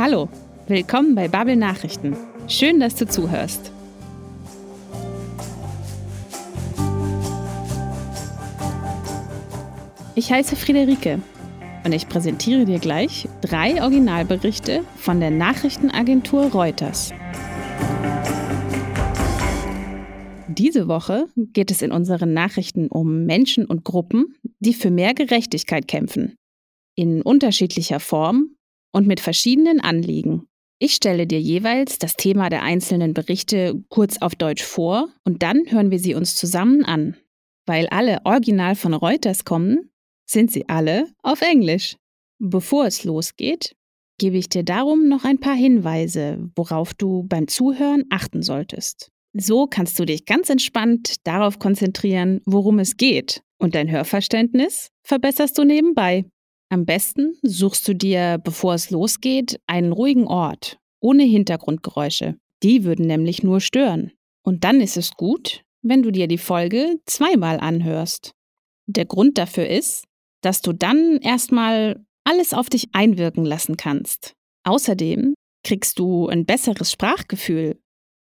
Hallo, willkommen bei Bubble Nachrichten. Schön, dass du zuhörst. Ich heiße Friederike und ich präsentiere dir gleich drei Originalberichte von der Nachrichtenagentur Reuters. Diese Woche geht es in unseren Nachrichten um Menschen und Gruppen, die für mehr Gerechtigkeit kämpfen. In unterschiedlicher Form und mit verschiedenen Anliegen. Ich stelle dir jeweils das Thema der einzelnen Berichte kurz auf Deutsch vor und dann hören wir sie uns zusammen an. Weil alle original von Reuters kommen, sind sie alle auf Englisch. Bevor es losgeht, gebe ich dir darum noch ein paar Hinweise, worauf du beim Zuhören achten solltest. So kannst du dich ganz entspannt darauf konzentrieren, worum es geht, und dein Hörverständnis verbesserst du nebenbei. Am besten suchst du dir, bevor es losgeht, einen ruhigen Ort, ohne Hintergrundgeräusche. Die würden nämlich nur stören. Und dann ist es gut, wenn du dir die Folge zweimal anhörst. Der Grund dafür ist, dass du dann erstmal alles auf dich einwirken lassen kannst. Außerdem kriegst du ein besseres Sprachgefühl,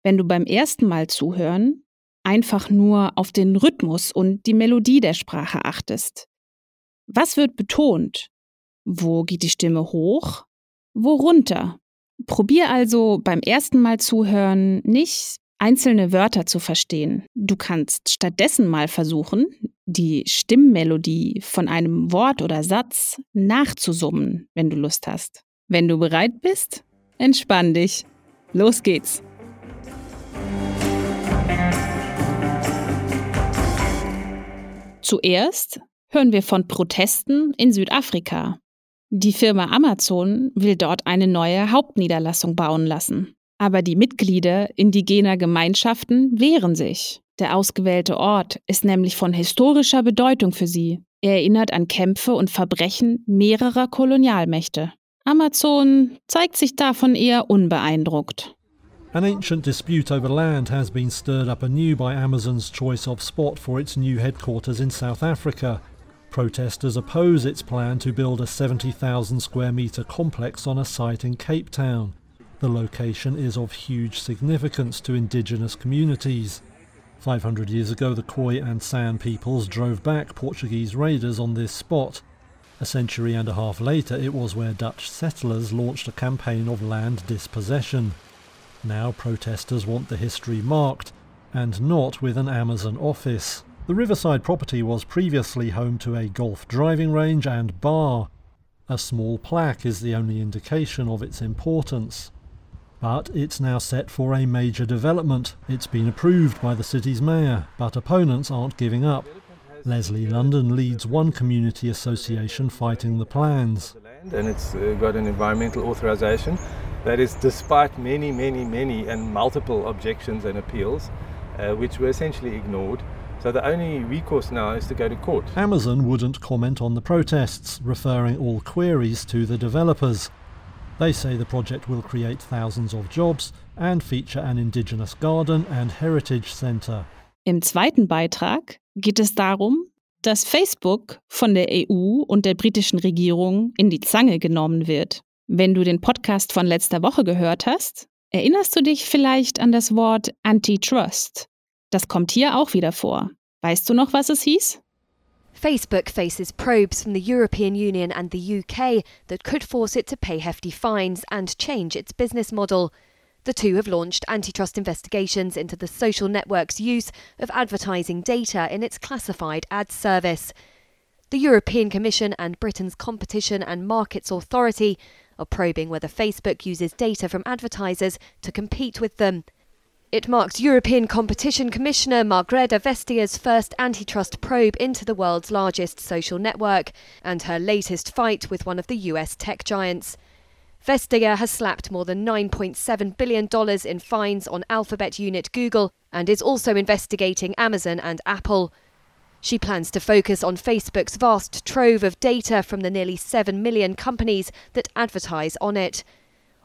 wenn du beim ersten Mal zuhören einfach nur auf den Rhythmus und die Melodie der Sprache achtest. Was wird betont? Wo geht die Stimme hoch? Wo runter? Probier also beim ersten Mal zuhören nicht einzelne Wörter zu verstehen. Du kannst stattdessen mal versuchen, die Stimmmelodie von einem Wort oder Satz nachzusummen, wenn du Lust hast. Wenn du bereit bist, entspann dich. Los geht's. Zuerst hören wir von Protesten in Südafrika. Die Firma Amazon will dort eine neue Hauptniederlassung bauen lassen. Aber die Mitglieder indigener Gemeinschaften wehren sich. Der ausgewählte Ort ist nämlich von historischer Bedeutung für sie. Er erinnert an Kämpfe und Verbrechen mehrerer Kolonialmächte. Amazon zeigt sich davon eher unbeeindruckt. An ancient dispute over land has been stirred up anew by Amazon's choice of spot for its new headquarters in South Africa. Protesters oppose its plan to build a 70,000 square metre complex on a site in Cape Town. The location is of huge significance to indigenous communities. 500 years ago, the Khoi and San peoples drove back Portuguese raiders on this spot. A century and a half later, it was where Dutch settlers launched a campaign of land dispossession. Now protesters want the history marked, and not with an Amazon office. The riverside property was previously home to a golf driving range and bar. A small plaque is the only indication of its importance. But it's now set for a major development. It's been approved by the city's mayor, but opponents aren't giving up. Leslie London leads one community association fighting the plans. And it's got an environmental authorization that is despite many, many, many and multiple objections and appeals, uh, which were essentially ignored. So the only recourse now is to go to court. Amazon wouldn't comment on the protests, referring all queries to the developers. They say the project will create thousands of jobs and feature an indigenous garden and heritage center. Im zweiten Beitrag geht es darum, dass Facebook von der EU und der britischen Regierung in die Zange genommen wird. Wenn du den Podcast von letzter Woche gehört hast, erinnerst du dich vielleicht an das Wort Antitrust. Das kommt hier auch wieder vor. Weißt du noch, was es hieß? Facebook faces probes from the European Union and the UK that could force it to pay hefty fines and change its business model. The two have launched antitrust investigations into the social network's use of advertising data in its classified ad service. The European Commission and Britain's Competition and Markets Authority are probing whether Facebook uses data from advertisers to compete with them. It marks European Competition Commissioner Margrethe Vestia's first antitrust probe into the world's largest social network and her latest fight with one of the US tech giants. Vestager has slapped more than $9.7 billion in fines on Alphabet unit Google and is also investigating Amazon and Apple. She plans to focus on Facebook's vast trove of data from the nearly 7 million companies that advertise on it.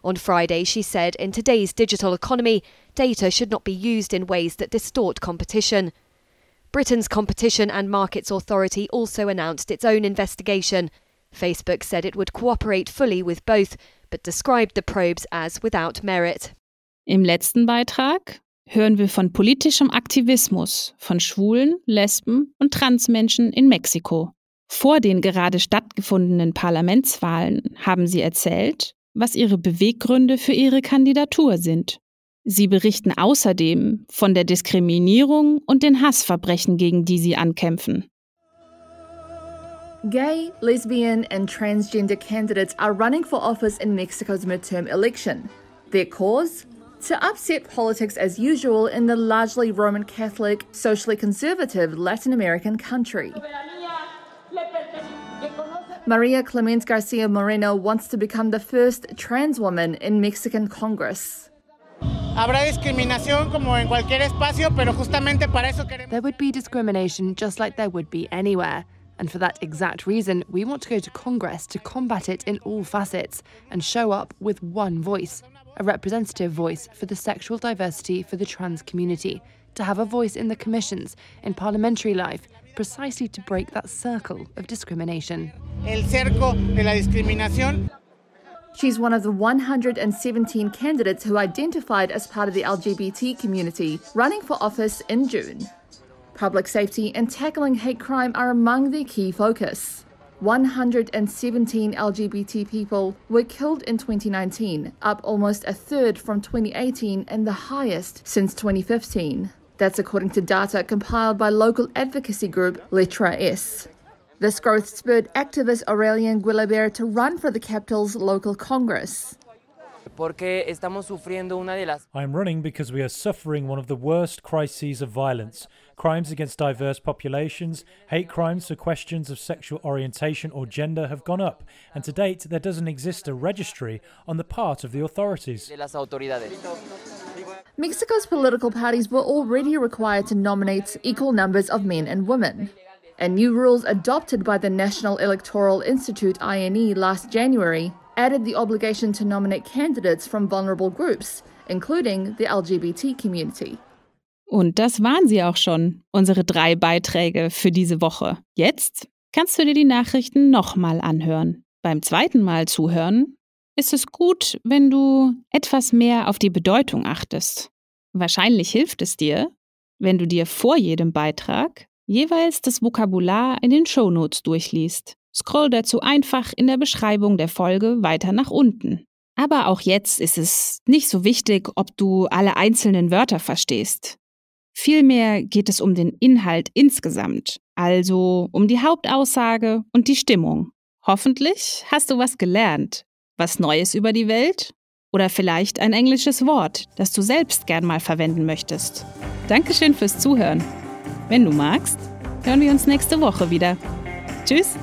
On Friday, she said in today's digital economy, data should not be used in ways that distort competition. Britain's Competition and Markets Authority also announced its own investigation. Facebook said it would cooperate fully with both, but described the probes as without merit. Im letzten Beitrag hören wir von politischem Aktivismus von Schwulen, Lesben und Transmenschen in Mexiko. Vor den gerade stattgefundenen Parlamentswahlen haben sie erzählt, was ihre Beweggründe für ihre Kandidatur sind. Sie berichten außerdem von der Diskriminierung und den Hassverbrechen, gegen die sie ankämpfen. Gay, lesbian, and transgender candidates are running for office in Mexico's midterm election. Their cause? To upset politics as usual in the largely Roman Catholic, socially conservative Latin American country. Maria Clemens Garcia Moreno wants to become the first trans woman in Mexican Congress. Habrá discriminación como en cualquier espacio, pero justamente para eso queremos. There would be discrimination just like there would be anywhere. And for that exact reason, we want to go to Congress to combat it in all facets and show up with one voice a representative voice for the sexual diversity for the trans community, to have a voice in the commissions, in parliamentary life, precisely to break that circle of discrimination. El cerco de la discriminación. She's one of the 117 candidates who identified as part of the LGBT community running for office in June. Public safety and tackling hate crime are among their key focus. 117 LGBT people were killed in 2019, up almost a third from 2018 and the highest since 2015. That's according to data compiled by local advocacy group Letra S. This growth spurred activist Aurelian Guilabert to run for the capital's local congress. I'm running because we are suffering one of the worst crises of violence crimes against diverse populations, hate crimes for questions of sexual orientation or gender have gone up, and to date there doesn't exist a registry on the part of the authorities. Mexico's political parties were already required to nominate equal numbers of men and women. And new rules adopted by the National Electoral Institute INE last January added the obligation to nominate candidates from vulnerable groups, including the LGBT community. Und das waren sie auch schon, unsere drei Beiträge für diese Woche. Jetzt kannst du dir die Nachrichten nochmal anhören. Beim zweiten Mal zuhören ist es gut, wenn du etwas mehr auf die Bedeutung achtest. Wahrscheinlich hilft es dir, wenn du dir vor jedem Beitrag jeweils das Vokabular in den Shownotes durchliest. Scroll dazu einfach in der Beschreibung der Folge weiter nach unten. Aber auch jetzt ist es nicht so wichtig, ob du alle einzelnen Wörter verstehst. Vielmehr geht es um den Inhalt insgesamt, also um die Hauptaussage und die Stimmung. Hoffentlich hast du was gelernt, was Neues über die Welt oder vielleicht ein englisches Wort, das du selbst gern mal verwenden möchtest. Dankeschön fürs Zuhören. Wenn du magst, hören wir uns nächste Woche wieder. Tschüss!